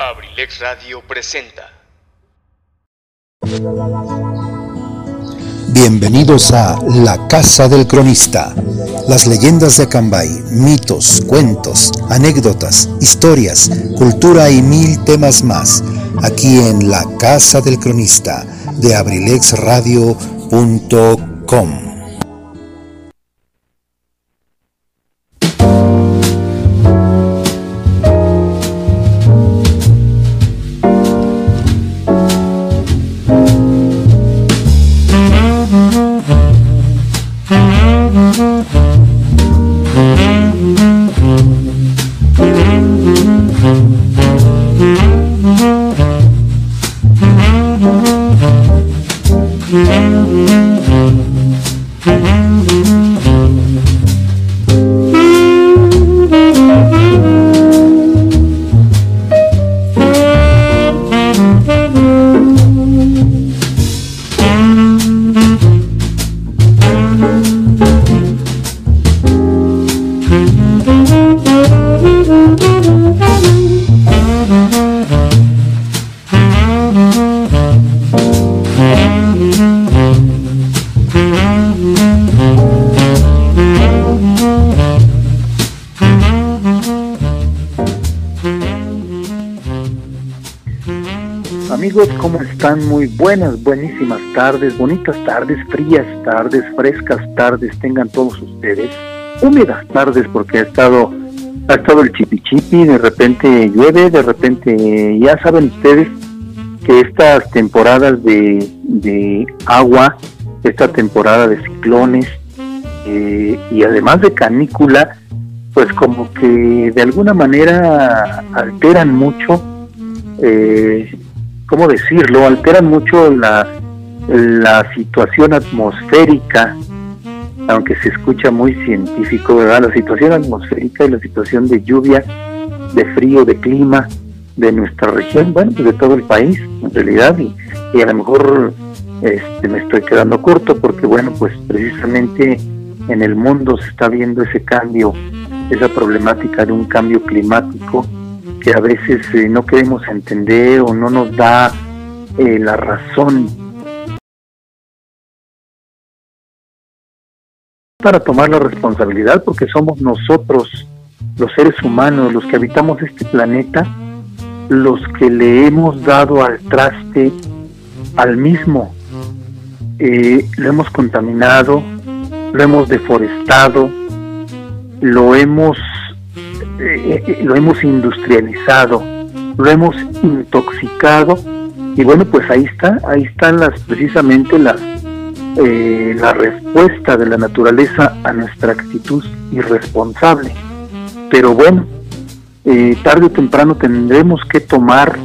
Abrilex Radio presenta. Bienvenidos a La Casa del Cronista. Las leyendas de Acambay, mitos, cuentos, anécdotas, historias, cultura y mil temas más. Aquí en La Casa del Cronista de abrilexradio.com. buenísimas tardes, bonitas tardes, frías tardes, frescas tardes, tengan todos ustedes. Húmedas tardes porque ha estado, ha estado el chipi chipi, de repente llueve, de repente, ya saben ustedes que estas temporadas de, agua, esta temporada de ciclones eh, y además de canícula, pues como que de alguna manera alteran mucho eh, ¿cómo decirlo? Alteran mucho la, la situación atmosférica, aunque se escucha muy científico, ¿verdad? La situación atmosférica y la situación de lluvia, de frío, de clima de nuestra región, bueno, pues de todo el país, en realidad, y, y a lo mejor este, me estoy quedando corto porque, bueno, pues precisamente en el mundo se está viendo ese cambio, esa problemática de un cambio climático que a veces eh, no queremos entender o no nos da eh, la razón. Para tomar la responsabilidad porque somos nosotros los seres humanos los que habitamos este planeta los que le hemos dado al traste al mismo. Eh, lo hemos contaminado lo hemos deforestado lo hemos eh, eh, lo hemos industrializado, lo hemos intoxicado y bueno pues ahí está, ahí están las precisamente las eh, la respuesta de la naturaleza a nuestra actitud irresponsable. Pero bueno, tarde o temprano tendremos que tomar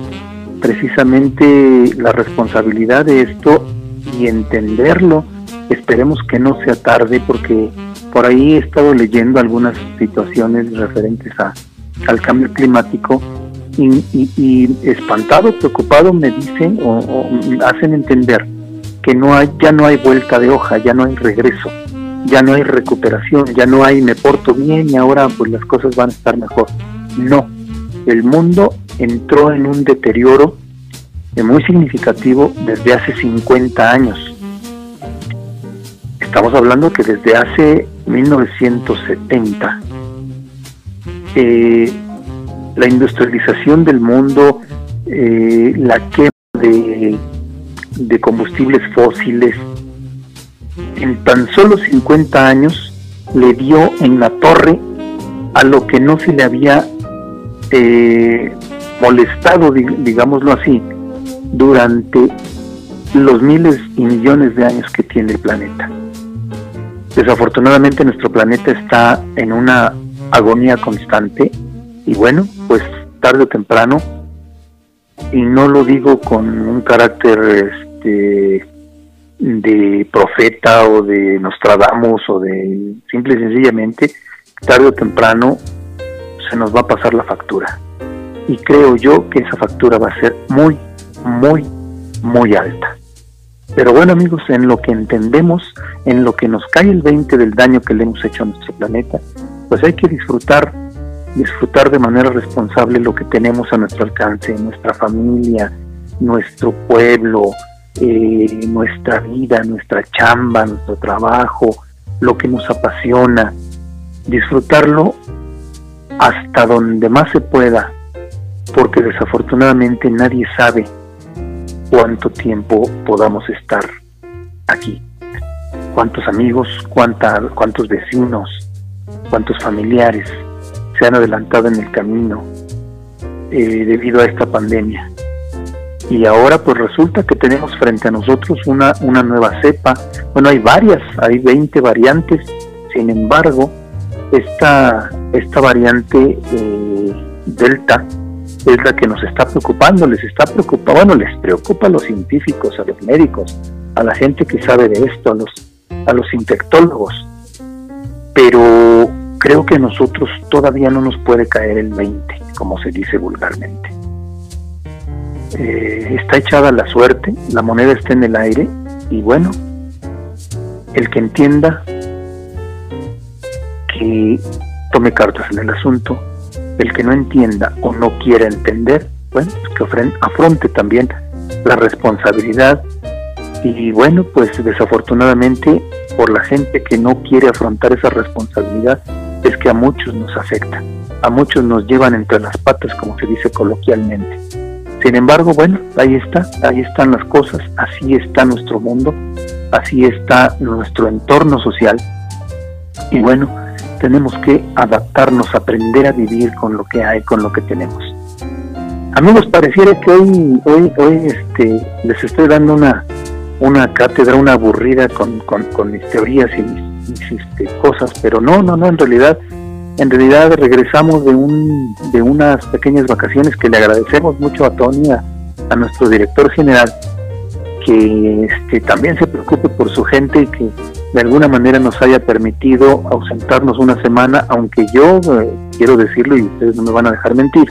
precisamente la responsabilidad de esto y entenderlo. Esperemos que no sea tarde porque por ahí he estado leyendo algunas situaciones referentes a, al cambio climático y, espantado, preocupado me dicen o, hacen entender que no hay, ya no hay vuelta de hoja, ya no hay regreso, ya no hay recuperación, ya no hay me porto bien y ahora pues las cosas van a estar mejor. No, el mundo entró en un deterioro muy significativo desde hace 50 años Estamos hablando que desde hace 1970 eh, la industrialización del mundo, eh, la quema de, combustibles fósiles, en tan solo 50 años le dio en la torre a lo que no se le había eh, molestado, digámoslo así, durante los miles y millones de años que tiene el planeta. Desafortunadamente nuestro planeta está en una agonía constante y bueno, pues tarde o temprano, y no lo digo con un carácter este, de profeta o de Nostradamus o de simple y sencillamente, tarde o temprano se nos va a pasar la factura. Y creo yo que esa factura va a ser muy, muy, muy alta. Pero bueno amigos, en lo que entendemos, en lo que nos cae el 20 del daño que le hemos hecho a nuestro planeta, pues hay que disfrutar disfrutar de manera responsable lo que tenemos a nuestro alcance, nuestra familia, nuestro pueblo, eh, nuestra vida, nuestra chamba, nuestro trabajo, lo que nos apasiona, disfrutarlo hasta donde más se pueda, porque desafortunadamente nadie sabe cuánto tiempo podamos estar aquí, cuántos amigos, cuántos vecinos, cuántos familiares se han adelantado en el camino eh, debido a esta pandemia. Y ahora pues resulta que tenemos frente a nosotros una, una nueva cepa. Bueno, hay varias, hay 20 variantes. Sin embargo, esta, esta variante eh, Delta es la que nos está preocupando, les está preocupando, bueno, les preocupa a los científicos, a los médicos, a la gente que sabe de esto, a los, a los infectólogos. Pero creo que a nosotros todavía no nos puede caer el 20, como se dice vulgarmente. Eh, está echada la suerte, la moneda está en el aire y bueno, el que entienda que tome cartas en el asunto, el que no entienda o no quiera entender, bueno, pues que afronte también la responsabilidad y bueno, pues desafortunadamente por la gente que no quiere afrontar esa responsabilidad es que a muchos nos afecta, a muchos nos llevan entre las patas como se dice coloquialmente. Sin embargo, bueno, ahí está, ahí están las cosas, así está nuestro mundo, así está nuestro entorno social. Y bueno, tenemos que adaptarnos, aprender a vivir con lo que hay, con lo que tenemos. Amigos, pareciera que hoy, hoy, hoy este, les estoy dando una, una cátedra, una aburrida con, con, mis teorías y mis, este, cosas, pero no, no, no, en realidad, en realidad regresamos de, un, de unas pequeñas vacaciones que le agradecemos mucho a Tony, a nuestro director general, que este, también se preocupe por su gente y que de alguna manera nos haya permitido ausentarnos una semana, aunque yo, eh, quiero decirlo y ustedes no me van a dejar mentir,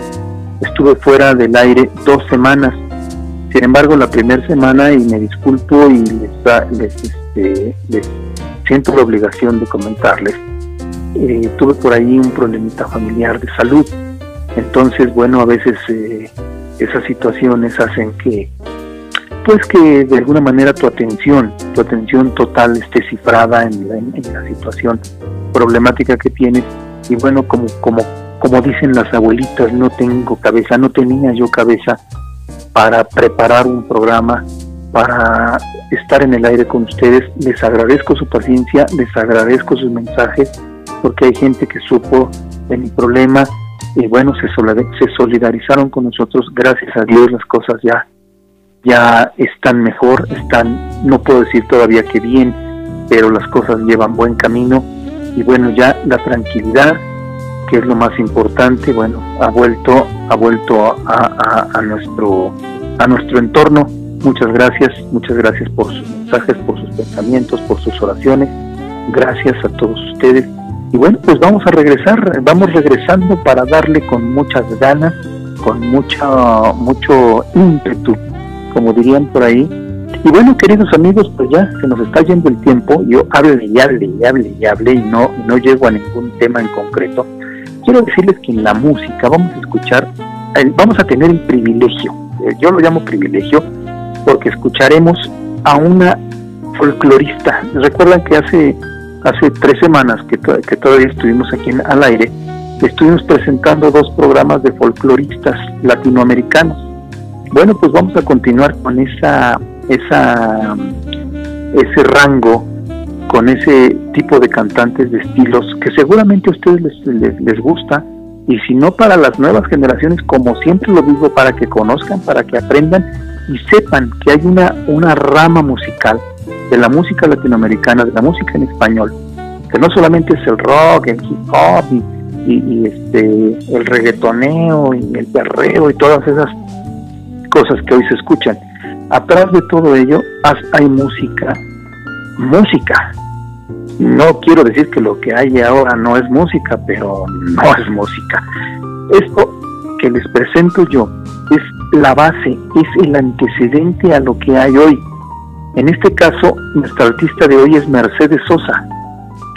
estuve fuera del aire dos semanas. Sin embargo, la primera semana, y me disculpo y les, este, les, siento la obligación de comentarles, eh, tuve por ahí un problemita familiar de salud. Entonces, bueno, a veces eh, esas situaciones hacen que pues que de alguna manera tu atención, tu atención total esté cifrada en la, situación problemática que tienes y bueno, como, como, como dicen las abuelitas, no tengo cabeza, no tenía yo cabeza para preparar un programa, para estar en el aire con ustedes. Les agradezco su paciencia, les agradezco sus mensajes, porque hay gente que supo de mi problema y bueno, se, se solidarizaron con nosotros. Gracias a Dios las cosas ya ya están mejor, están, no puedo decir todavía que bien, pero las cosas llevan buen camino y bueno, ya la tranquilidad, que es lo más importante, bueno, ha vuelto, ha vuelto a, a, nuestro, a nuestro entorno. Muchas gracias, muchas gracias por sus mensajes, por sus pensamientos, por sus oraciones. Gracias a todos ustedes. Y bueno, pues vamos a regresar, vamos regresando para darle con muchas ganas, con mucha, mucho ímpetu como dirían por ahí. Y bueno, queridos amigos, pues ya se nos está yendo el tiempo. Yo hable y hable y hable y hable y no, no llego a ningún tema en concreto. Quiero decirles que en la música vamos a escuchar, vamos a tener el privilegio, eh, yo lo llamo privilegio, porque escucharemos a una folclorista. Recuerdan que hace, hace tres semanas que, que todavía estuvimos aquí al aire, estuvimos presentando dos programas de folcloristas latinoamericanos bueno, pues vamos a continuar con esa, ese rango, con ese tipo de cantantes de estilos que seguramente a ustedes les, les, gusta. Y si no para las nuevas generaciones, como siempre lo digo, para que conozcan, para que aprendan y sepan que hay una, una rama musical de la música latinoamericana, de la música en español, que no solamente es el rock, el hip hop y, y este el reggaetoneo y el perreo y todas esas cosas que hoy se escuchan. Atrás de todo ello hay música, música. No quiero decir que lo que hay ahora no es música, pero no es música. Esto que les presento yo es la base, es el antecedente a lo que hay hoy. En este caso, nuestra artista de hoy es Mercedes Sosa.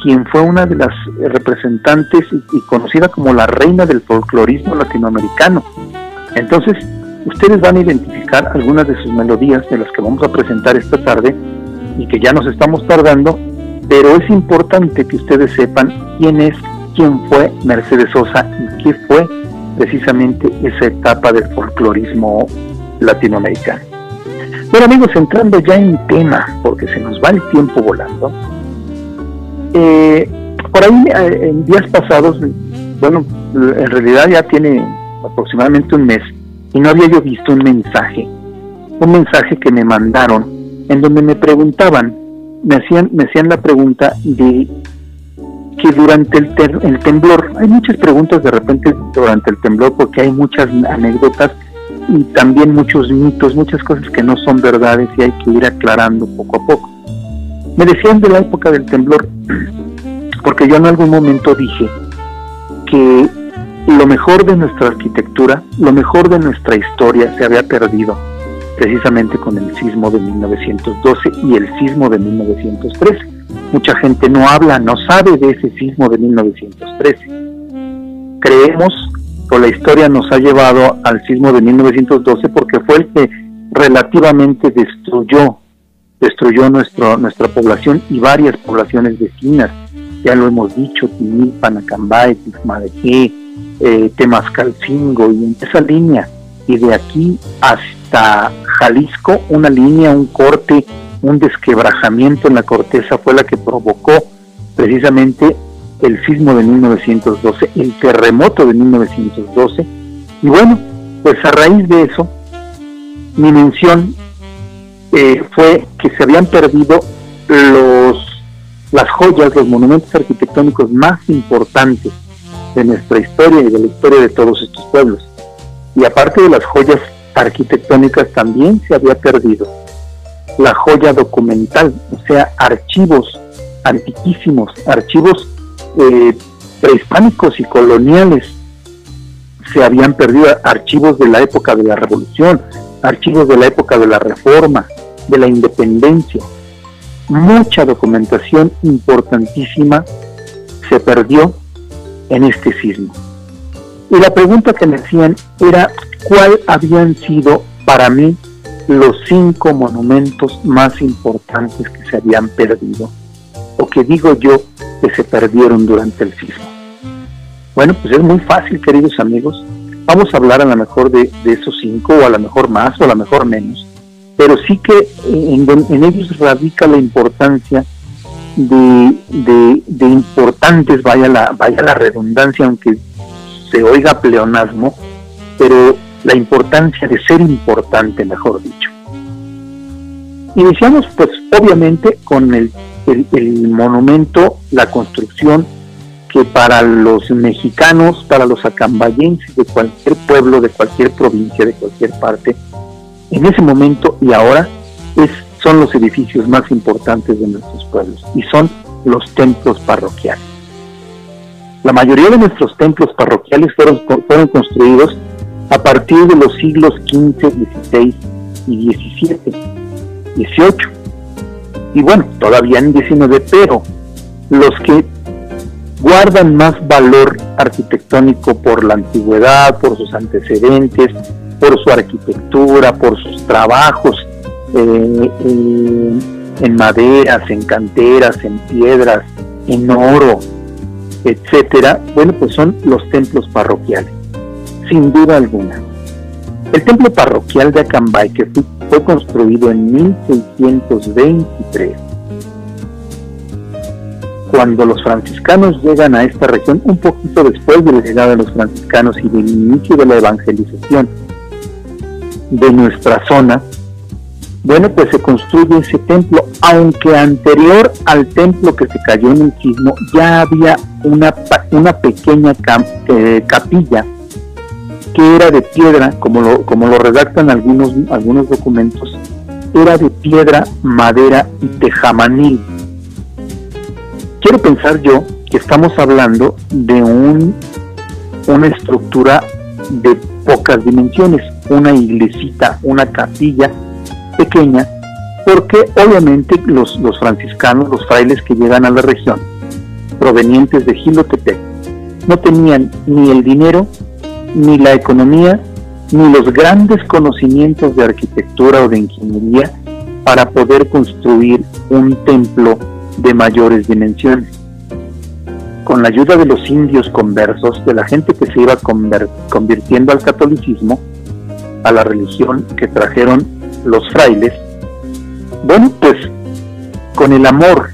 quien fue una de las representantes y, conocida como la reina del folclorismo latinoamericano. Entonces, ustedes van a identificar algunas de sus melodías de las que vamos a presentar esta tarde y que ya nos estamos tardando, pero es importante que ustedes sepan quién es, quién fue Mercedes Sosa y qué fue precisamente esa etapa del folclorismo latinoamericano. Bueno amigos, entrando ya en tema, porque se nos va el tiempo volando, eh, por ahí eh, en días pasados, bueno, en realidad ya tiene aproximadamente un mes y no había yo visto un mensaje, un mensaje que me mandaron en donde me preguntaban, me hacían, me hacían la pregunta de que durante el, el temblor, hay muchas preguntas de repente durante el temblor porque hay muchas anécdotas y también muchos mitos, muchas cosas que no son verdades y hay que ir aclarando poco a poco. Me decían de la época del temblor, porque yo en algún momento dije que lo mejor de nuestra arquitectura, lo mejor de nuestra historia se había perdido precisamente con el sismo de 1912 y el sismo de 1913. Mucha gente no habla, no sabe de ese sismo de 1913. Creemos que la historia nos ha llevado al sismo de 1912 porque fue el que relativamente destruyó destruyó nuestro, nuestra población y varias poblaciones vecinas. Ya lo hemos dicho, Timilpan, Acambay, Tizmadejé, eh, Temascalcingo y en esa línea. Y de aquí hasta Jalisco, una línea, un corte, un desquebrajamiento en la corteza fue la que provocó precisamente el sismo de 1912, el terremoto de 1912. Y bueno, pues a raíz de eso, mi mención eh, fue que se habían perdido los las joyas, los monumentos arquitectónicos más importantes de nuestra historia y de la historia de todos estos pueblos. Y aparte de las joyas arquitectónicas también se había perdido la joya documental, o sea, archivos antiquísimos, archivos eh, prehispánicos y coloniales. Se habían perdido archivos de la época de la Revolución, archivos de la época de la Reforma, de la independencia. Mucha documentación importantísima se perdió en este sismo. Y la pregunta que me hacían era cuál habían sido para mí los cinco monumentos más importantes que se habían perdido, o que digo yo que se perdieron durante el sismo. Bueno, pues es muy fácil, queridos amigos. Vamos a hablar a lo mejor de, esos cinco, o a lo mejor más, o a lo mejor menos pero sí que en, ellos radica la importancia de, de, importantes, vaya la, vaya la redundancia, aunque se oiga pleonasmo, pero la importancia de ser importante, mejor dicho. Iniciamos pues obviamente con el, el monumento, la construcción que para los mexicanos, para los acambayenses de cualquier pueblo, de cualquier provincia, de cualquier parte, en ese momento y ahora es, son los edificios más importantes de nuestros pueblos y son los templos parroquiales. La mayoría de nuestros templos parroquiales fueron, fueron construidos a partir de los siglos XV, XVI y XVII, XVIII. Y bueno, todavía en XIX, pero los que guardan más valor arquitectónico por la antigüedad, por sus antecedentes, por su arquitectura, por sus trabajos eh, en maderas, en canteras, en piedras, en oro, etcétera, bueno, pues son los templos parroquiales, sin duda alguna. El templo parroquial de Acambay, que fue construido en 1623, cuando los franciscanos llegan a esta región, un poquito después de la llegada de los franciscanos y del inicio de la evangelización, de nuestra zona, bueno, pues se construye ese templo, aunque anterior al templo que se cayó en el sismo ya había una, una pequeña eh, capilla que era de piedra, como lo, como lo redactan algunos, algunos documentos, era de piedra, madera y tejamanil. Quiero pensar yo que estamos hablando de un, una estructura de pocas dimensiones, una iglesita, una capilla pequeña, porque obviamente los, los franciscanos, los frailes que llegan a la región, provenientes de Gilotepec. No tenían ni el dinero, ni la economía, ni los grandes conocimientos de arquitectura o de ingeniería para poder construir un templo de mayores dimensiones. Con la ayuda de los indios conversos, de la gente que se iba convirtiendo al catolicismo, a la religión que trajeron los frailes, bueno, pues con el amor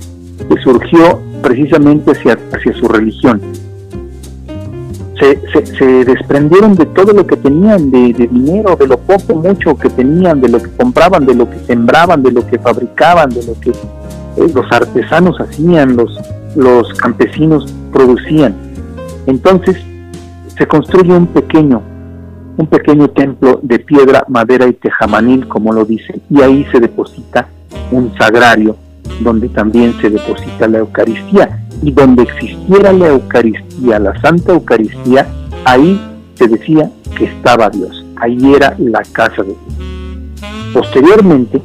que surgió precisamente hacia, hacia su religión, se, desprendieron de todo lo que tenían, de, dinero, de lo poco, mucho que tenían, de lo que compraban, de lo que sembraban, de lo que fabricaban, de lo que eh, los artesanos hacían, los, los campesinos producían. Entonces se construye un pequeño, un pequeño templo de piedra, madera y tejamanil, como lo dicen, y ahí se deposita un sagrario donde también se deposita la Eucaristía. Y donde existiera la Eucaristía, la Santa Eucaristía, ahí se decía que estaba Dios, ahí era la casa de Dios. Posteriormente,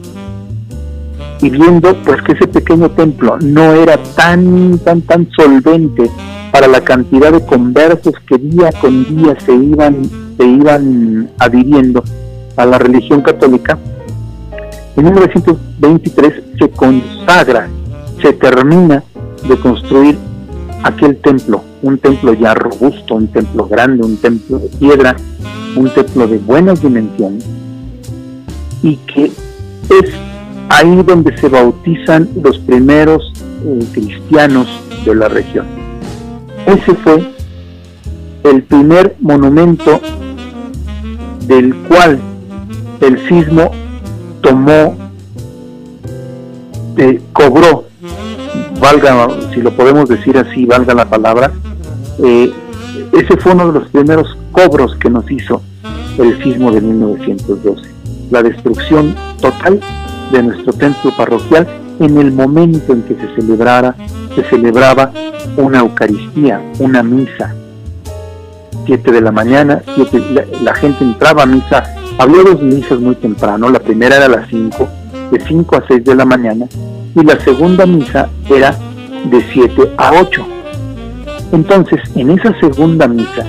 y viendo pues que ese pequeño templo no era tan tan tan solvente para la cantidad de conversos que día con día se iban se iban adhiriendo a la religión católica en 1923 se consagra se termina de construir aquel templo un templo ya robusto un templo grande un templo de piedra un templo de buenas dimensiones y que es ahí donde se bautizan los primeros eh, cristianos de la región. Ese fue el primer monumento del cual el sismo tomó, eh, cobró, valga, si lo podemos decir así, valga la palabra, eh, ese fue uno de los primeros cobros que nos hizo el sismo de 1912, la destrucción total de nuestro templo parroquial en el momento en que se celebrara, se celebraba una Eucaristía, una misa. Siete de la mañana, la, gente entraba a misa, había dos misas muy temprano, la primera era a las 5, de 5 a 6 de la mañana, y la segunda misa era de 7 a 8. Entonces, en esa segunda misa,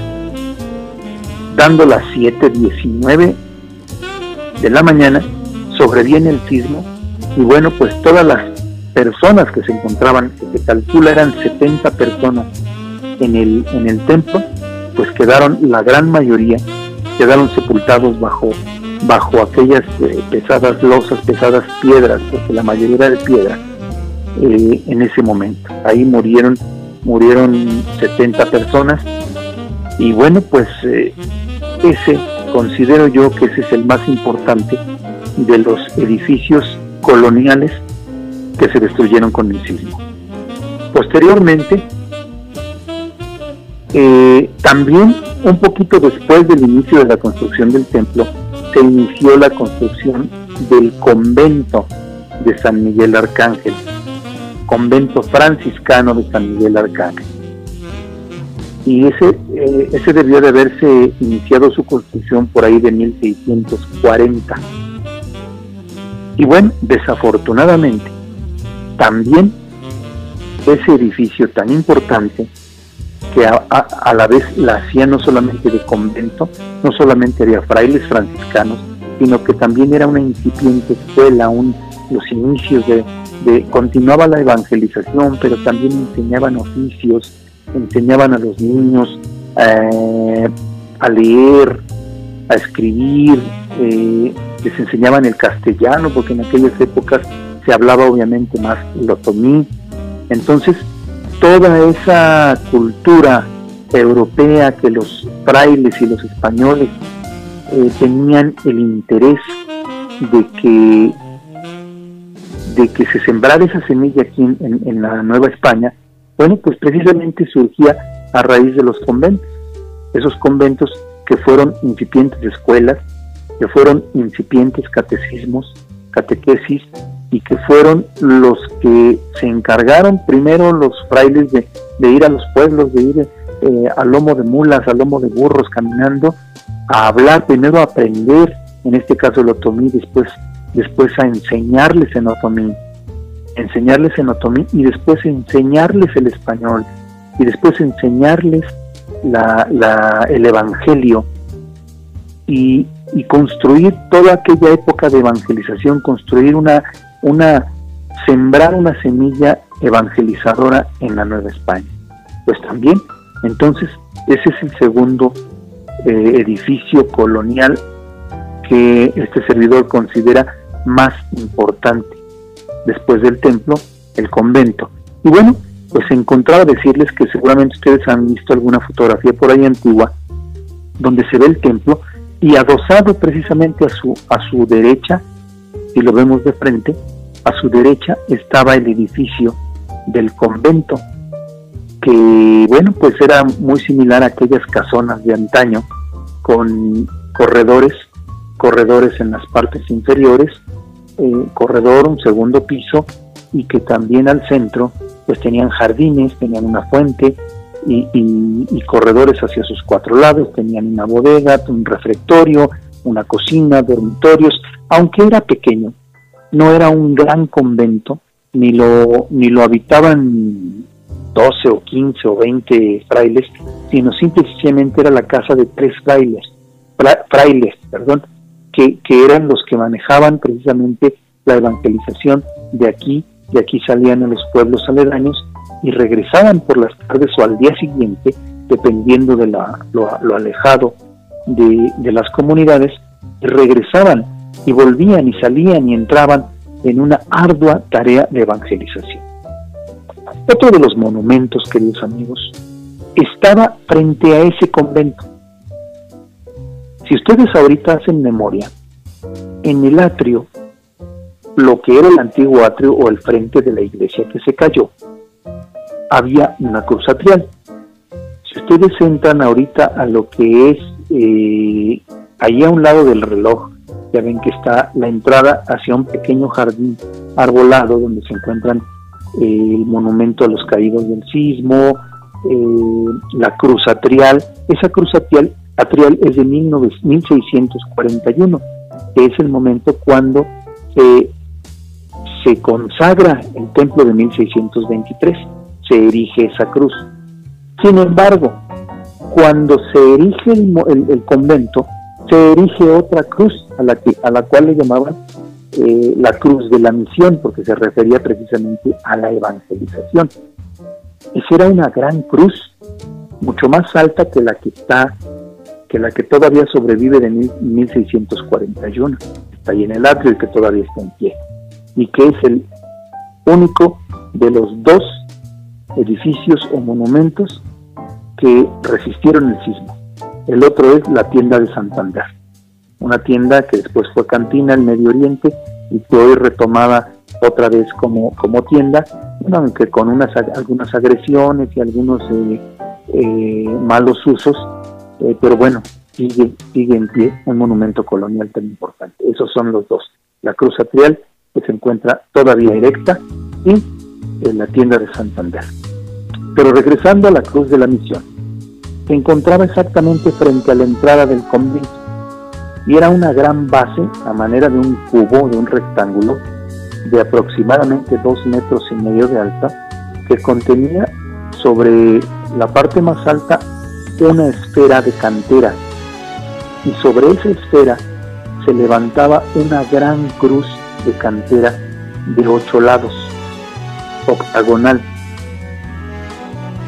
dando las 7.19 de la mañana, sobreviene el sismo y bueno, pues todas las personas que se encontraban, que se calcula eran 70 personas en el, en el templo, pues quedaron, la gran mayoría, quedaron sepultados bajo, bajo aquellas eh, pesadas losas, pesadas piedras, porque la mayoría de piedra, eh, en ese momento. Ahí murieron, murieron 70 personas y bueno, pues eh, ese considero yo que ese es el más importante de los edificios coloniales que se destruyeron con el sismo. Posteriormente, eh, también un poquito después del inicio de la construcción del templo, se inició la construcción del convento de San Miguel Arcángel, convento franciscano de San Miguel Arcángel. Y ese, eh, ese debió de haberse iniciado su construcción por ahí de 1640 y bueno, desafortunadamente, también ese edificio tan importante, que a, la vez la hacía no solamente de convento, no solamente había frailes franciscanos, sino que también era una incipiente escuela, los inicios de, continuaba la evangelización, pero también enseñaban oficios, enseñaban a los niños eh, a leer, a escribir, eh, les enseñaban el castellano, porque en aquellas épocas se hablaba obviamente más el otomí. Entonces, toda esa cultura europea que los frailes y los españoles eh, tenían el interés de que de que se sembrara esa semilla aquí en, en, la Nueva España, bueno, pues precisamente surgía a raíz de los conventos, esos conventos que fueron incipientes escuelas, que fueron incipientes catecismos, catequesis, y que fueron los que se encargaron primero los frailes de, ir a los pueblos, de ir eh, al lomo de mulas, al lomo de burros caminando, a hablar, primero a aprender, en este caso el otomí, después, después a enseñarles en otomí. enseñarles en otomí y después enseñarles el español y después enseñarles la, el Evangelio y, y, construir toda aquella época de evangelización, construir una, una, sembrar una semilla evangelizadora en la Nueva España. Pues también, entonces, ese es el segundo eh, edificio colonial que este servidor considera más importante después del templo, el convento. Y bueno, pues encontraba decirles que seguramente ustedes han visto alguna fotografía por ahí antigua donde se ve el templo y adosado precisamente a su a su derecha, si lo vemos de frente, a su derecha estaba el edificio del convento, que bueno, pues era muy similar a aquellas casonas de antaño con corredores, corredores en las partes inferiores, eh, corredor, un segundo piso y que también al centro pues tenían jardines, tenían una fuente y, corredores hacia sus cuatro lados, tenían una bodega, un refectorio, una cocina, dormitorios, aunque era pequeño, no era un gran convento, ni lo, ni lo habitaban 12 o 15 o 20 frailes, sino simplemente era la casa de tres frailes, frailes, perdón, que, que eran los que manejaban precisamente la evangelización de aquí de aquí salían a los pueblos aledaños y regresaban por las tardes o al día siguiente, dependiendo de lo, alejado de, de las comunidades, regresaban y volvían y salían y entraban en una ardua tarea de evangelización. Otro de los monumentos, queridos amigos, estaba frente a ese convento. Si ustedes ahorita hacen memoria, en el atrio lo que era el antiguo atrio o el frente de la iglesia que se cayó, había una cruz atrial. Si ustedes entran ahorita a lo que es eh, ahí a un lado del reloj, ya ven que está la entrada hacia un pequeño jardín arbolado donde se encuentran eh, el monumento a los caídos del sismo, eh, la cruz atrial. Esa cruz atrial, atrial es de 1641, que es el momento cuando se consagra el templo de 1623, se erige esa cruz. Sin embargo, cuando se erige el, convento, se erige otra cruz a la, que, a la cual le llamaban eh, la cruz de la misión, porque se refería precisamente a la evangelización. Esa era una gran cruz, mucho más alta que la que está, que la que todavía sobrevive de 1641. Está ahí en el atrio y que todavía está en pie y que es el único de los dos edificios o monumentos que resistieron el sismo. El otro es la tienda de Santander, una tienda que después fue cantina en Medio Oriente y que hoy retomada otra vez como, como tienda, aunque con unas, algunas agresiones y algunos eh, eh, malos usos, eh, pero bueno, sigue, sigue en pie un monumento colonial tan importante. Esos son los dos, la Cruz Atrial que se encuentra todavía erecta y en la tienda de Santander. Pero regresando a la Cruz de la Misión, se encontraba exactamente frente a la entrada del convento y era una gran base a manera de un cubo, de un rectángulo de aproximadamente dos metros y medio de alta que contenía sobre la parte más alta una esfera de cantera y sobre esa esfera se levantaba una gran cruz de cantera de ocho lados, octagonal.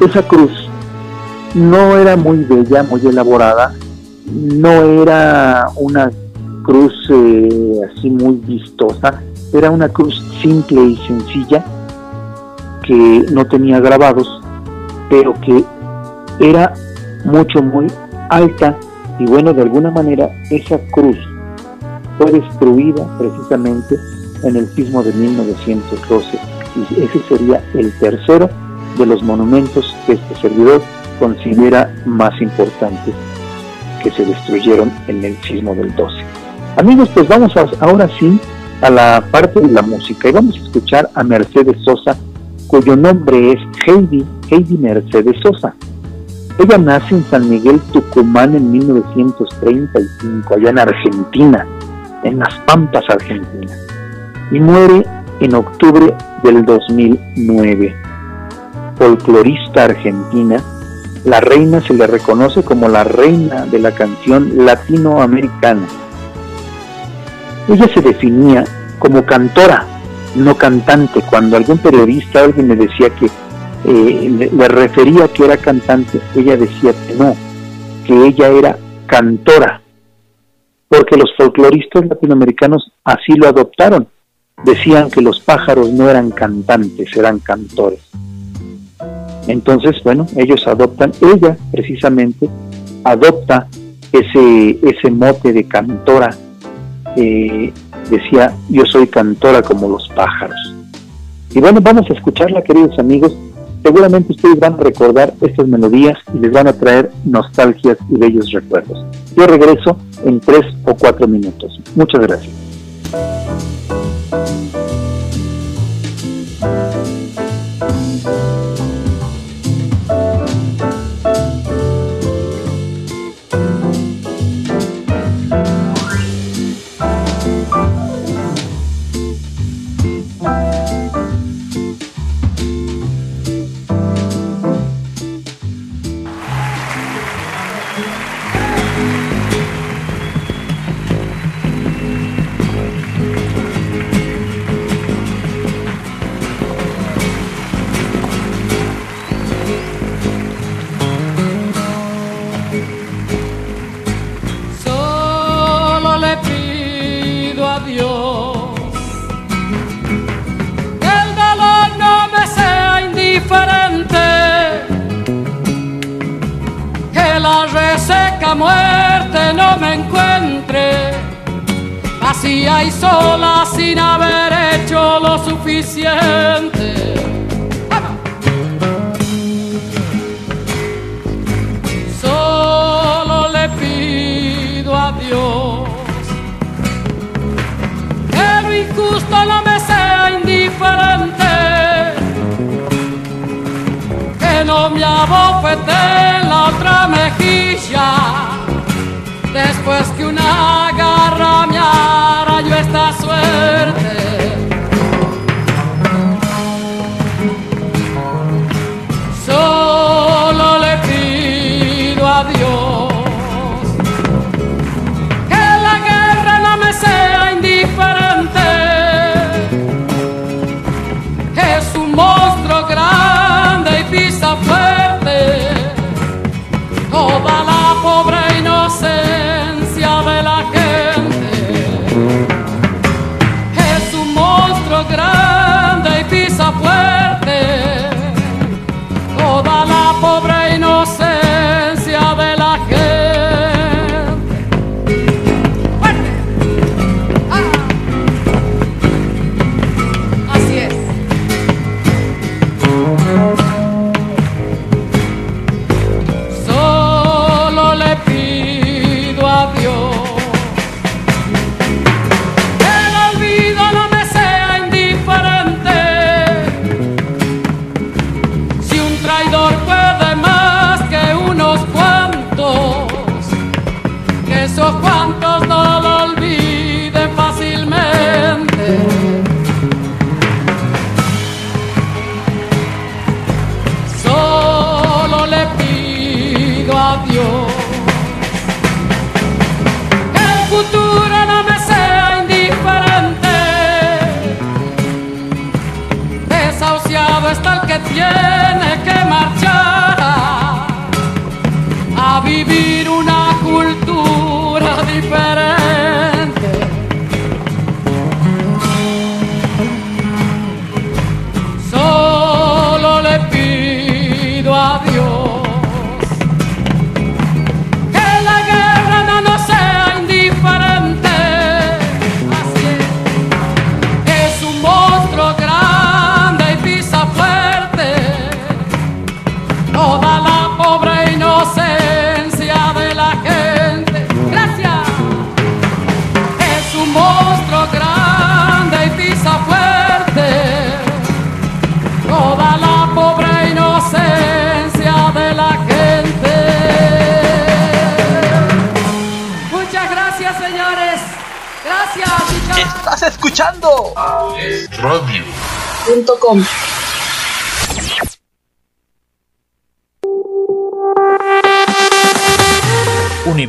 Esa cruz no era muy bella, muy elaborada, no era una cruz eh, así muy vistosa, era una cruz simple y sencilla que no tenía grabados, pero que era mucho, muy alta y bueno, de alguna manera esa cruz fue destruida precisamente en el sismo de 1912 y ese sería el tercero de los monumentos que este servidor considera más importantes que se destruyeron en el sismo del 12. Amigos, pues vamos ahora sí a la parte de la música y vamos a escuchar a Mercedes Sosa, cuyo nombre es Heidi, Heidi Mercedes Sosa. Ella nace en San Miguel, Tucumán en 1935, allá en Argentina en las Pampas, Argentina, y muere en octubre del 2009. Folclorista argentina, la reina se le reconoce como la reina de la canción latinoamericana. Ella se definía como cantora, no cantante. Cuando algún periodista, alguien me decía que eh, le, refería que era cantante, ella decía que no, que ella era cantora, porque los folcloristas latinoamericanos así lo adoptaron. Decían que los pájaros no eran cantantes, eran cantores. Entonces, bueno, ellos adoptan, ella precisamente adopta ese, ese mote de cantora. Eh, decía, yo soy cantora como los pájaros. Y bueno, vamos a escucharla, queridos amigos. Seguramente ustedes van a recordar estas melodías y les van a traer nostalgias y bellos recuerdos. Yo regreso en tres o cuatro minutos. Muchas gracias. thank you. Muerte no me encuentre vacía y sola sin haber hecho lo suficiente. No me abofete la otra mejilla después que una garra me arañó esta suerte. Señores.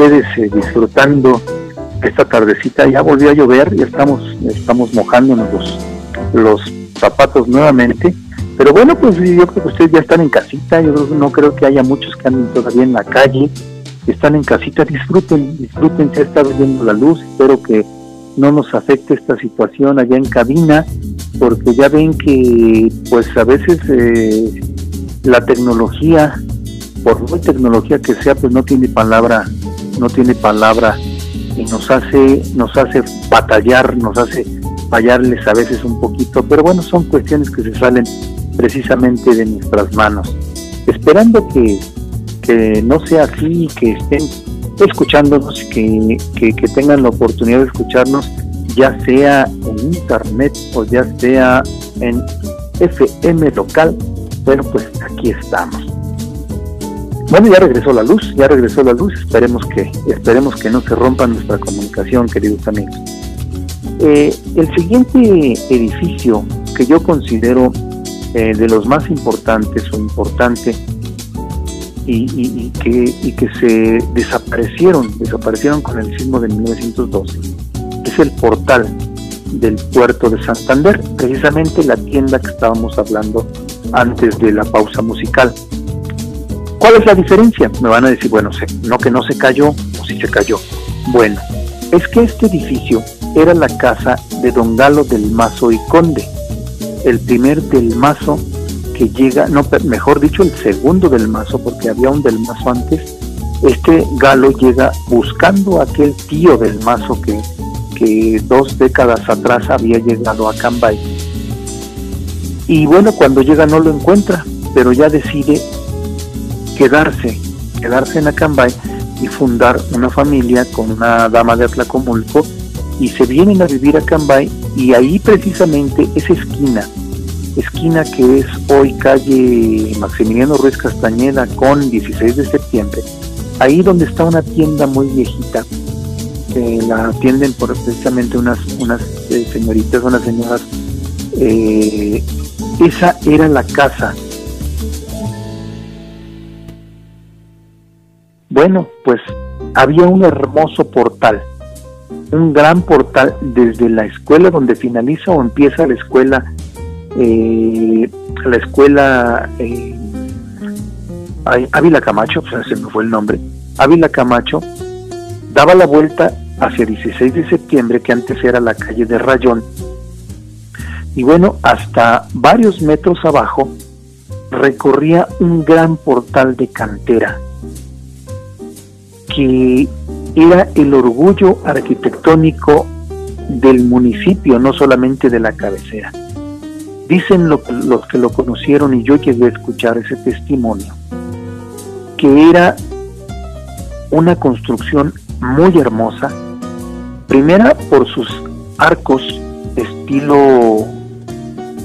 Ustedes eh, disfrutando esta tardecita. Ya volvió a llover, ya estamos, estamos mojándonos los, los zapatos nuevamente. Pero bueno, pues yo creo que ustedes ya están en casita. Yo no creo que haya muchos que anden todavía en la calle. Están en casita, disfruten, disfruten. Se está viendo la luz. Espero que no nos afecte esta situación allá en cabina, porque ya ven que, pues a veces eh, la tecnología por muy tecnología que sea, pues no tiene palabra, no tiene palabra y nos hace, nos hace batallar, nos hace fallarles a veces un poquito, pero bueno, son cuestiones que se salen precisamente de nuestras manos. Esperando que, que no sea así, que estén escuchándonos, que, que, que tengan la oportunidad de escucharnos, ya sea en internet o ya sea en FM local, bueno, pues aquí estamos. Bueno, ya regresó la luz, ya regresó la luz. Esperemos que, esperemos que no se rompa nuestra comunicación, queridos amigos. Eh, el siguiente edificio que yo considero eh, de los más importantes o importante y, que, y que se desaparecieron, desaparecieron con el sismo de 1912, es el portal del puerto de Santander, precisamente la tienda que estábamos hablando antes de la pausa musical. ¿Cuál es la diferencia? Me van a decir, bueno, no que no se cayó o si se cayó. Bueno, es que este edificio era la casa de don Galo del Mazo y Conde, el primer del Mazo que llega, no, mejor dicho, el segundo del Mazo, porque había un del Mazo antes. Este Galo llega buscando a aquel tío del Mazo que, que dos décadas atrás había llegado a Cambay. Y bueno, cuando llega no lo encuentra, pero ya decide quedarse, quedarse en Acambay y fundar una familia con una dama de Atlacomulco y se vienen a vivir a Acambay y ahí precisamente esa esquina esquina que es hoy calle Maximiliano Ruiz Castañeda con 16 de septiembre, ahí donde está una tienda muy viejita, la atienden por precisamente unas, unas eh, señoritas, unas señoras, eh, esa era la casa. Bueno, pues había un hermoso portal, un gran portal desde la escuela donde finaliza o empieza la escuela, eh, la escuela eh, Ávila Camacho, pues se me fue el nombre, Ávila Camacho, daba la vuelta hacia 16 de septiembre, que antes era la calle de Rayón, y bueno, hasta varios metros abajo recorría un gran portal de cantera que era el orgullo arquitectónico del municipio, no solamente de la cabecera. Dicen los que lo conocieron y yo llegué a escuchar ese testimonio, que era una construcción muy hermosa, primera por sus arcos estilo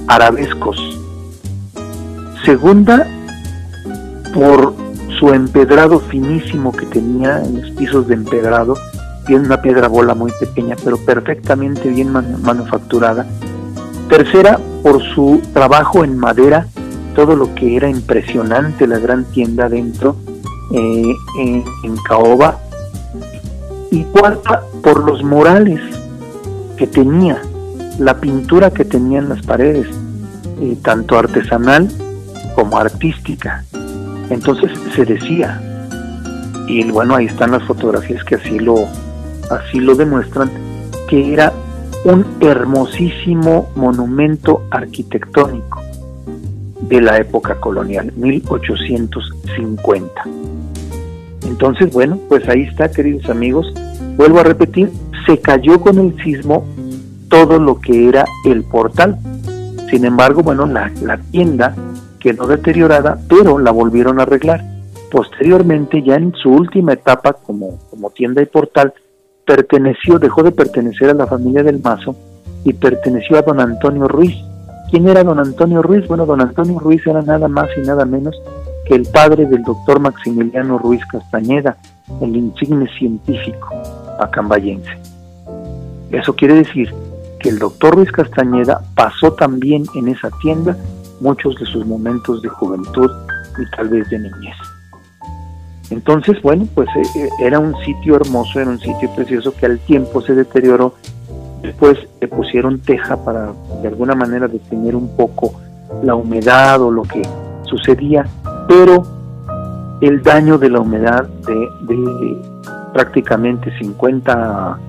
arabescos, segunda por su empedrado finísimo que tenía en los pisos de empedrado, tiene una piedra bola muy pequeña, pero perfectamente bien manufacturada. Tercera, por su trabajo en madera, todo lo que era impresionante, la gran tienda dentro, eh, en, caoba. Y cuarta, por los morales que tenía, la pintura que tenía en las paredes, eh, tanto artesanal como artística. Entonces se decía, y bueno, ahí están las fotografías que así lo, así lo demuestran, que era un hermosísimo monumento arquitectónico de la época colonial, 1850. Entonces, bueno, pues ahí está, queridos amigos. Vuelvo a repetir, se cayó con el sismo todo lo que era el portal. Sin embargo, bueno, la, la tienda quedó deteriorada, pero la volvieron a arreglar. Posteriormente, ya en su última etapa como, como tienda y portal, perteneció, dejó de pertenecer a la familia del Mazo y perteneció a don Antonio Ruiz. ¿Quién era don Antonio Ruiz? Bueno, don Antonio Ruiz era nada más y nada menos que el padre del doctor Maximiliano Ruiz Castañeda, el insigne científico acambayense. Eso quiere decir que el doctor Ruiz Castañeda pasó también en esa tienda muchos de sus momentos de juventud y tal vez de niñez. Entonces, bueno, pues eh, eh, era un sitio hermoso, era un sitio precioso que al tiempo se deterioró. Después le pusieron teja para de alguna manera detener un poco la humedad o lo que sucedía, pero el daño de la humedad de, de prácticamente 50,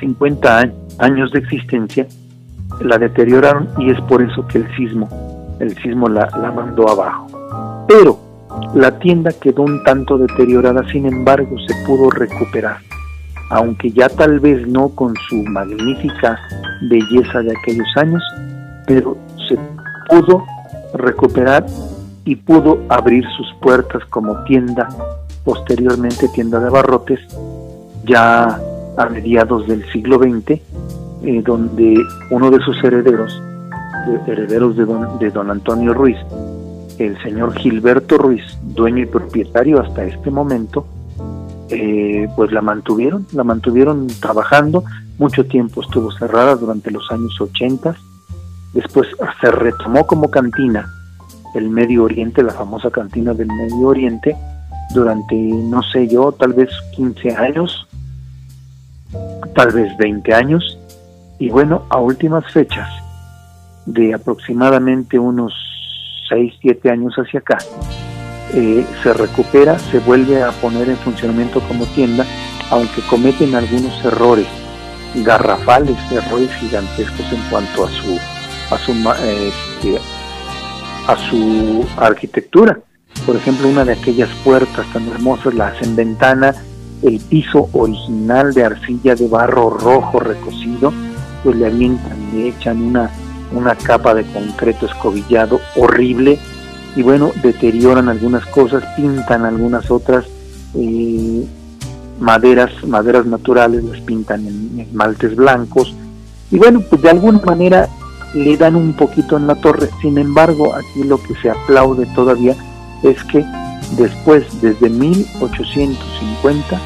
50 años de existencia la deterioraron y es por eso que el sismo el sismo la, mandó abajo. Pero la tienda quedó un tanto deteriorada, sin embargo se pudo recuperar, aunque ya tal vez no con su magnífica belleza de aquellos años, pero se pudo recuperar y pudo abrir sus puertas como tienda, posteriormente tienda de abarrotes, ya a mediados del siglo XX, eh, donde uno de sus herederos herederos de don, de don Antonio Ruiz, el señor Gilberto Ruiz, dueño y propietario hasta este momento, eh, pues la mantuvieron, la mantuvieron trabajando, mucho tiempo estuvo cerrada durante los años 80, después se retomó como cantina el Medio Oriente, la famosa cantina del Medio Oriente, durante, no sé yo, tal vez 15 años, tal vez 20 años, y bueno, a últimas fechas, de aproximadamente unos 6, 7 años hacia acá, eh, se recupera, se vuelve a poner en funcionamiento como tienda, aunque cometen algunos errores garrafales, errores gigantescos en cuanto a su a su este, a su arquitectura. Por ejemplo, una de aquellas puertas tan hermosas la hacen ventana, el piso original de arcilla de barro rojo recocido, pues le avientan, le echan una una capa de concreto escobillado horrible y bueno, deterioran algunas cosas, pintan algunas otras maderas, maderas naturales, las pintan en esmaltes blancos y bueno, pues de alguna manera le dan un poquito en la torre. Sin embargo, aquí lo que se aplaude todavía es que después, desde 1850,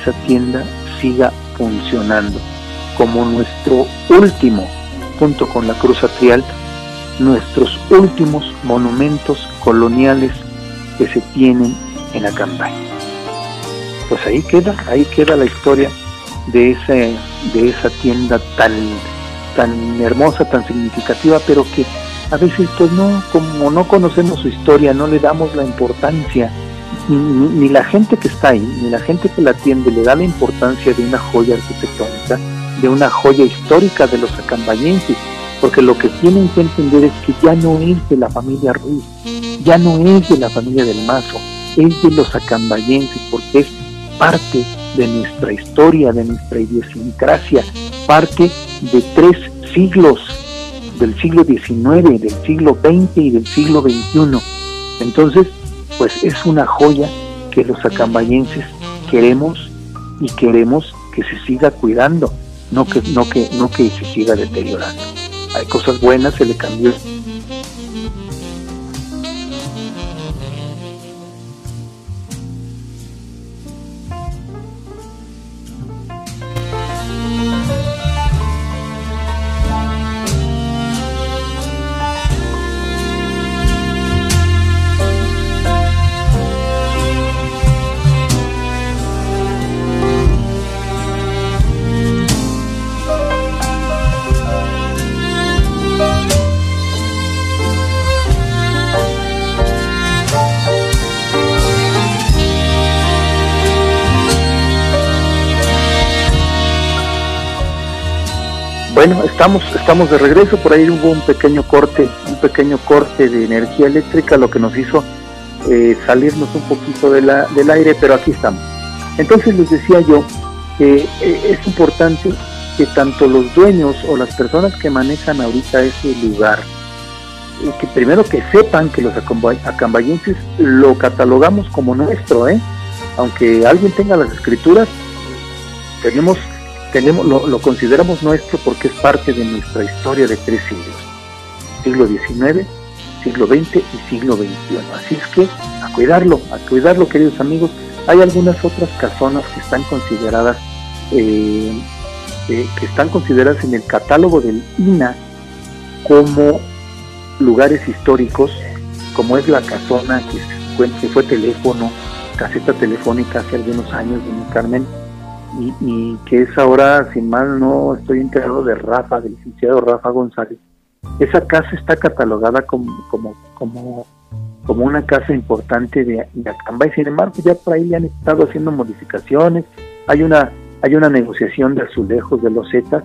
esa tienda siga funcionando como nuestro último, junto con la Cruz Atrial, nuestros últimos monumentos coloniales que se tienen en Acambay. Pues ahí queda, ahí queda la historia de ese, de esa tienda tan, tan hermosa, tan significativa, pero que a veces pues no, como no conocemos su historia, no le damos la importancia, ni, la gente que está ahí, ni la gente que la atiende le da la importancia de una joya arquitectónica, de una joya histórica de los acambayenses, porque lo que tienen que entender es que ya no es de la familia Ruiz, ya no es de la familia del Mazo, es de los acambayenses, porque es parte de nuestra historia, de nuestra idiosincrasia, parte de tres siglos, del siglo XIX, del siglo XX y del siglo XXI. Entonces, pues es una joya que los acambayenses queremos y queremos que se siga cuidando, no que, no que, no que se siga deteriorando. Hay cosas buenas, se le cambió estamos, estamos de regreso, por ahí hubo un pequeño corte, un pequeño corte de energía eléctrica, lo que nos hizo eh, salirnos un poquito de del aire, pero aquí estamos. Entonces les decía yo que eh, es importante que tanto los dueños o las personas que manejan ahorita ese lugar, eh, que primero que sepan que los acambayenses lo catalogamos como nuestro, ¿eh? aunque alguien tenga las escrituras, tenemos tenemos, lo, consideramos nuestro porque es parte de nuestra historia de tres siglos, siglo XIX, siglo XX y siglo XXI. Así es que a cuidarlo, a cuidarlo queridos amigos. Hay algunas otras casonas que están consideradas, eh, que están consideradas en el catálogo del INA como lugares históricos, como es la casona que, que fue teléfono, caseta telefónica hace algunos años de Carmen, y, que es ahora, si mal no estoy enterado, de Rafa, del licenciado Rafa González. Esa casa está catalogada como, como, como, como una casa importante de, de Acamba y sin embargo ya por ahí le han estado haciendo modificaciones, hay una, hay una negociación de azulejos de los zetas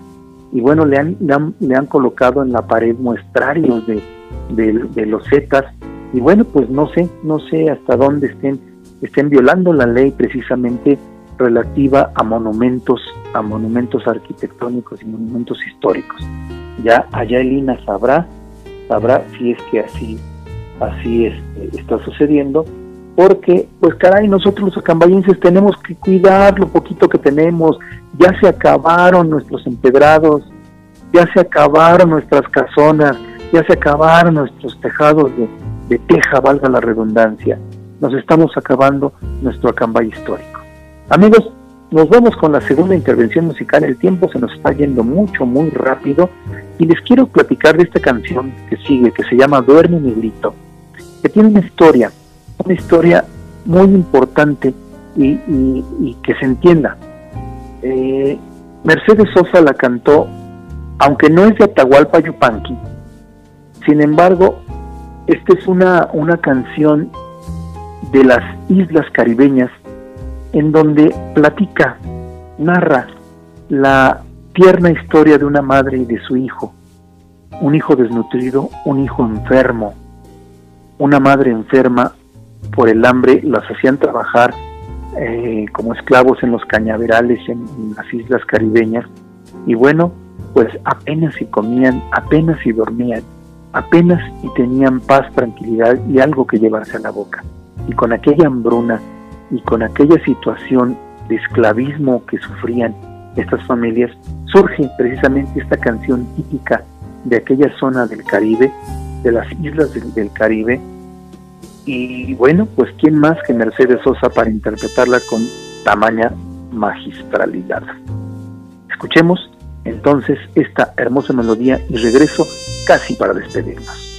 y bueno, le han, le han, colocado en la pared muestrarios de, de, de los zetas y bueno, pues no sé, no sé hasta dónde estén, estén violando la ley precisamente relativa a monumentos, a monumentos arquitectónicos y monumentos históricos. Ya allá sabrá, sabrá si es que así, así es, está sucediendo, porque pues caray, nosotros los acambayenses tenemos que cuidar lo poquito que tenemos, ya se acabaron nuestros empedrados, ya se acabaron nuestras casonas, ya se acabaron nuestros tejados de, de teja, valga la redundancia, nos estamos acabando nuestro acambay histórico. Amigos, nos vamos con la segunda intervención musical. El tiempo se nos está yendo mucho, muy rápido. Y les quiero platicar de esta canción que sigue, que se llama Duerme mi grito, que tiene una historia, una historia muy importante y, que se entienda. Eh, Mercedes Sosa la cantó, aunque no es de Atahualpa Yupanqui, sin embargo, esta es una, una canción de las islas caribeñas en donde platica, narra la tierna historia de una madre y de su hijo, un hijo desnutrido, un hijo enfermo, una madre enferma por el hambre, las hacían trabajar eh, como esclavos en los cañaverales en, en las islas caribeñas. Y bueno, pues apenas si comían, apenas si dormían, apenas y tenían paz, tranquilidad y algo que llevarse a la boca. Y con aquella hambruna y con aquella situación de esclavismo que sufrían estas familias, surge precisamente esta canción típica de aquella zona del Caribe, de las islas del, Caribe. Y bueno, pues quién más que Mercedes Sosa para interpretarla con tamaña magistralidad. Escuchemos entonces esta hermosa melodía y regreso casi para despedirnos.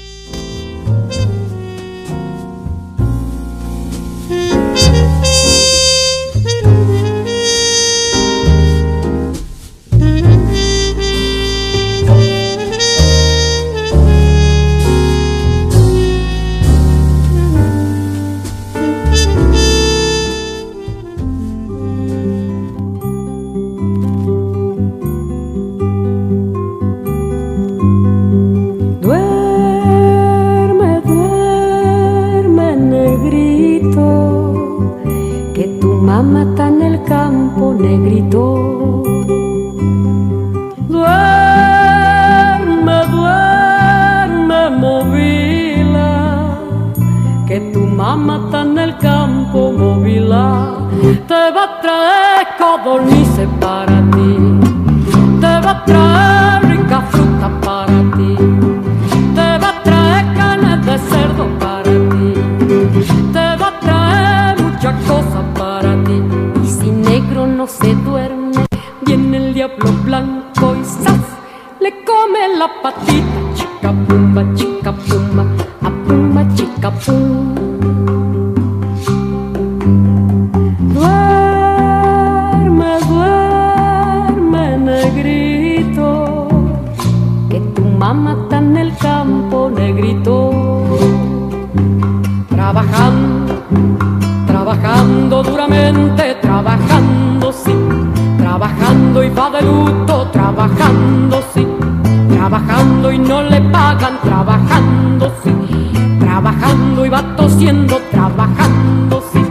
Trabajando y no le pagan, trabajando sí, trabajando y va tosiendo, trabajando sí,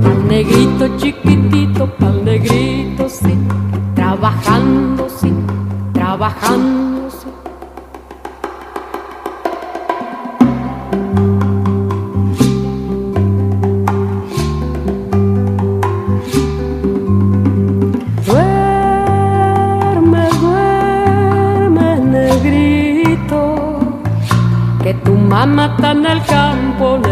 pa'l negrito chiquitito, pa'l negrito sí, trabajando sí, trabajando sí.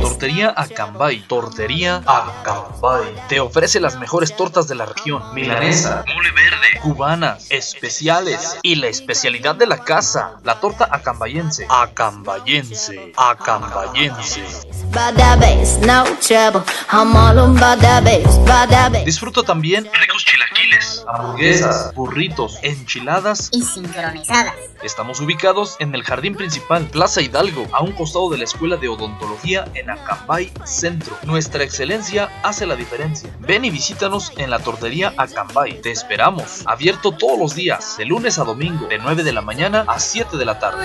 Tortería Acambay. Tortería Acambay. Te ofrece las mejores tortas de la región. Milanesa, mole verde, cubanas, especiales y la especialidad de la casa, la torta acambayense. Acambayense, acambayense. Disfruta también ricos chilaquiles, hamburguesas, burritos, enchiladas Y sincronizadas. Estamos ubicados en el jardín principal, Plaza Hidalgo, a un costado de la Escuela de Odontología en Acambay Centro. Nuestra excelencia hace la diferencia. Ven y visítanos en la tortería Acambay. Te esperamos. Abierto todos los días, de lunes a domingo, de 9 de la mañana a 7 de la tarde.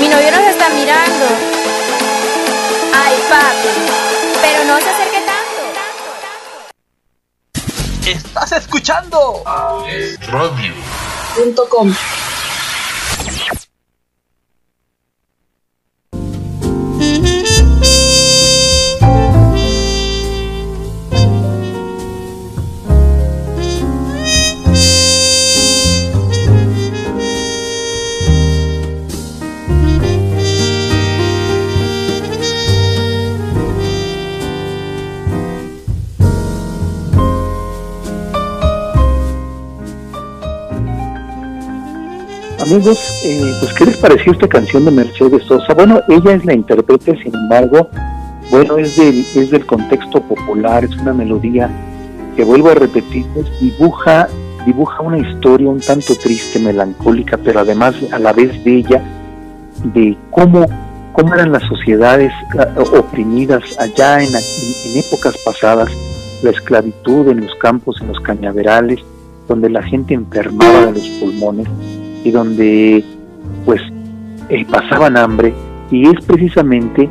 Mi novio nos está mirando. Ay, papi. Pero no se acerque tanto. ¡Estás escuchando! Radio. Amigos, eh, pues ¿qué les pareció esta canción de Mercedes Sosa? Bueno, ella es la intérprete, sin embargo, bueno, es del, es del contexto popular, es una melodía que vuelvo a repetir, pues, dibuja, dibuja una historia un tanto triste, melancólica, pero además a la vez bella, de cómo, cómo eran las sociedades ah, oprimidas allá en, en épocas pasadas, la esclavitud en los campos, en los cañaverales, donde la gente enfermaba de los pulmones y donde pues eh, pasaban hambre y es precisamente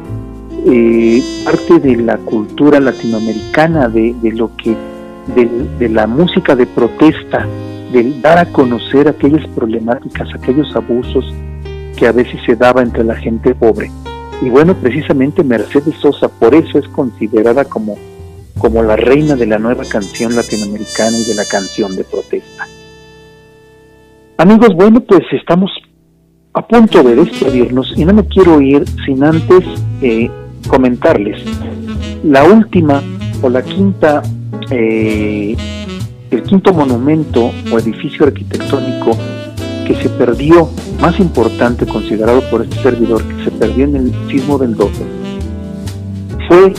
eh, parte de la cultura latinoamericana de, lo que de, la música de protesta de dar a conocer aquellas problemáticas aquellos abusos que a veces se daba entre la gente pobre y bueno precisamente Mercedes Sosa por eso es considerada como como la reina de la nueva canción latinoamericana y de la canción de protesta. Amigos, bueno, pues estamos a punto de despedirnos y no me quiero ir sin antes eh, comentarles la última o la quinta, eh, el quinto monumento o edificio arquitectónico que se perdió, más importante considerado por este servidor, que se perdió en el sismo del 12, fue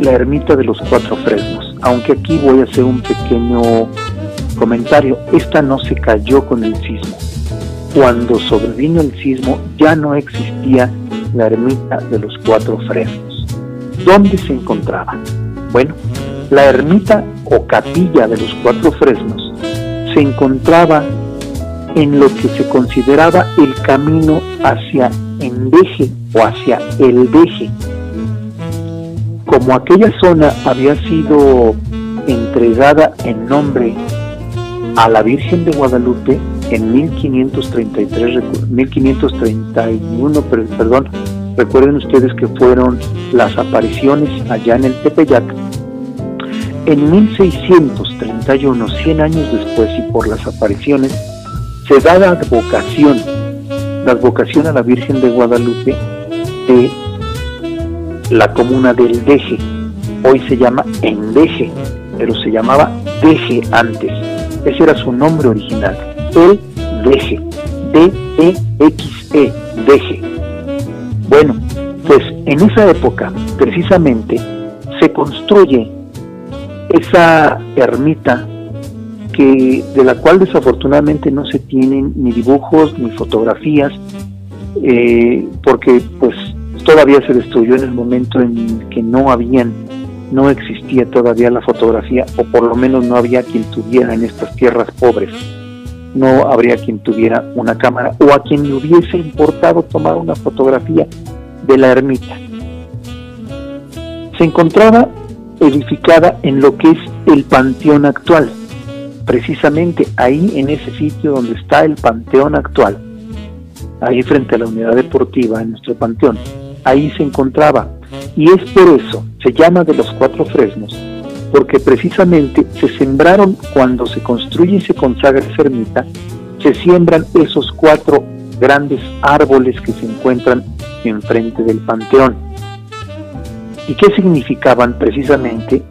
la ermita de los cuatro fresnos. Aunque aquí voy a hacer un pequeño comentario, esta no se cayó con el sismo. Cuando sobrevino el sismo ya no existía la ermita de los cuatro fresnos. ¿Dónde se encontraba? Bueno, la ermita o capilla de los cuatro fresnos se encontraba en lo que se consideraba el camino hacia Endeje o hacia el Deje, como aquella zona había sido entregada en nombre a la Virgen de Guadalupe en 1533, 1531, perdón, recuerden ustedes que fueron las apariciones allá en el Tepeyac. En 1631, 100 años después y por las apariciones, se da la advocación, la advocación a la Virgen de Guadalupe de la comuna del Deje. Hoy se llama Endeje, pero se llamaba Deje antes. Ese era su nombre original. El Deje. D-E-X-E. -E, Deje. Bueno, pues en esa época, precisamente, se construye esa ermita que de la cual desafortunadamente no se tienen ni dibujos ni fotografías eh, porque pues todavía se destruyó en el momento en que no habían, no existía todavía la fotografía, o por lo menos no había quien tuviera en estas tierras pobres, no habría quien tuviera una cámara, o a quien le hubiese importado tomar una fotografía de la ermita. Se encontraba edificada en lo que es el panteón actual, precisamente ahí en ese sitio donde está el panteón actual, ahí frente a la unidad deportiva en nuestro panteón ahí se encontraba. Y es por eso, se llama de los cuatro fresnos, porque precisamente se sembraron cuando se construye y se consagra esa ermita, se siembran esos cuatro grandes árboles que se encuentran enfrente del panteón. ¿Y qué significaban precisamente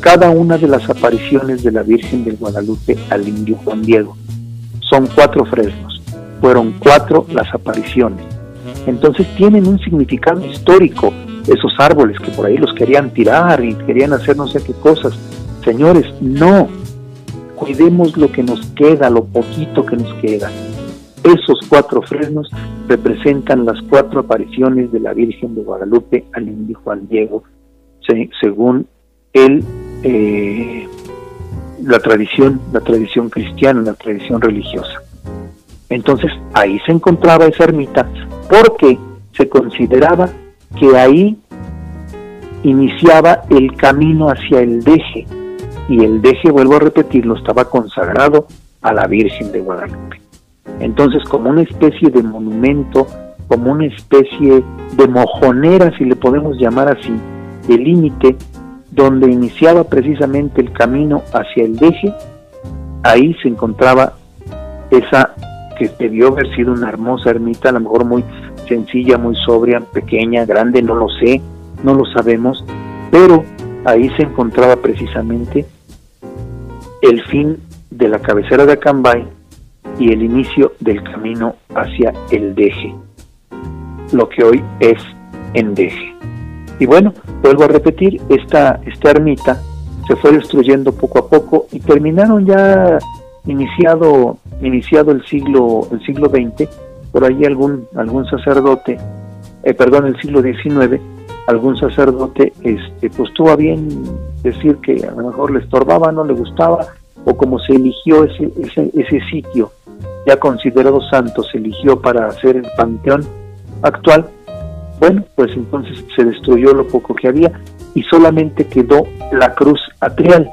cada una de las apariciones de la Virgen del Guadalupe al indio Juan Diego? Son cuatro fresnos, fueron cuatro las apariciones entonces tienen un significado histórico esos árboles que por ahí los querían tirar y querían hacer no sé qué cosas. Señores, no, cuidemos lo que nos queda, lo poquito que nos queda. Esos cuatro fresnos representan las cuatro apariciones de la Virgen de Guadalupe al indio Juan Diego, según él, eh, la tradición, la tradición cristiana, la tradición religiosa. Entonces ahí se encontraba esa ermita porque se consideraba que ahí iniciaba el camino hacia el deje y el deje, vuelvo a repetirlo, estaba consagrado a la Virgen de Guadalupe. Entonces, como una especie de monumento, como una especie de mojonera, si le podemos llamar así, de límite, donde iniciaba precisamente el camino hacia el deje, ahí se encontraba esa que debió haber sido una hermosa ermita, a lo mejor muy sencilla, muy sobria, pequeña, grande, no lo sé, no lo sabemos, pero ahí se encontraba precisamente el fin de la cabecera de Acambay y el inicio del camino hacia el deje, lo que hoy es endeje. Y bueno, vuelvo a repetir, esta, esta ermita se fue destruyendo poco a poco y terminaron ya iniciado, iniciado el siglo, el siglo XX, por ahí algún, algún sacerdote, eh, perdón, el siglo XIX, algún sacerdote este, pues tuvo bien decir que a lo mejor le estorbaba, no le gustaba, o como se eligió ese, ese, ese sitio ya considerado santo, se eligió para hacer el panteón actual, bueno, pues entonces se destruyó lo poco que había y solamente quedó la cruz atrial,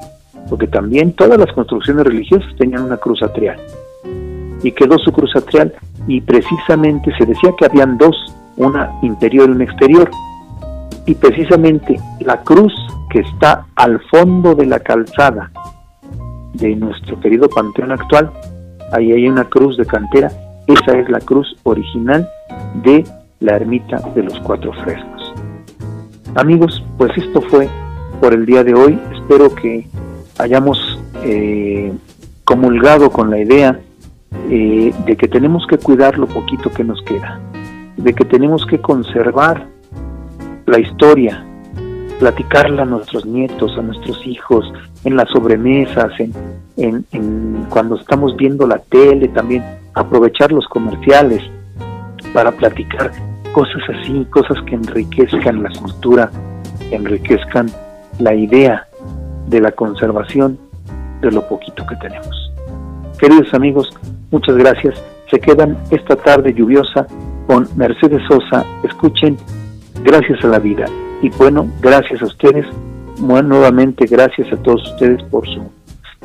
porque también todas las construcciones religiosas tenían una cruz atrial. Y quedó su cruz atrial y precisamente se decía que habían dos, una interior y una exterior. Y precisamente la cruz que está al fondo de la calzada de nuestro querido panteón actual, ahí hay una cruz de cantera, esa es la cruz original de la ermita de los cuatro fresnos. Amigos, pues esto fue por el día de hoy. Espero que hayamos eh, comulgado con la idea eh, de que tenemos que cuidar lo poquito que nos queda, de que tenemos que conservar la historia, platicarla a nuestros nietos, a nuestros hijos, en las sobremesas, en, en cuando estamos viendo la tele, también aprovechar los comerciales para platicar cosas así, cosas que enriquezcan la cultura, enriquezcan la idea de la conservación de lo poquito que tenemos. Queridos amigos, muchas gracias. Se quedan esta tarde lluviosa con Mercedes Sosa. Escuchen Gracias a la vida. Y bueno, gracias a ustedes. Bueno, nuevamente gracias a todos ustedes por su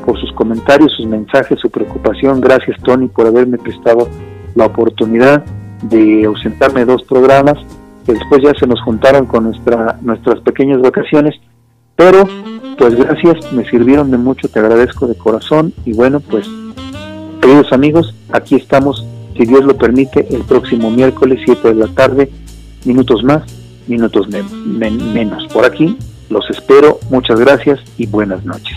por sus comentarios, sus mensajes, su preocupación. Gracias Tony por haberme prestado la oportunidad de ausentarme dos programas que después ya se nos juntaron con nuestra, nuestras pequeñas vacaciones, pero pues gracias, me sirvieron de mucho, te agradezco de corazón y bueno, pues queridos amigos, aquí estamos, si Dios lo permite, el próximo miércoles 7 de la tarde, minutos más, minutos menos. Por aquí los espero, muchas gracias y buenas noches.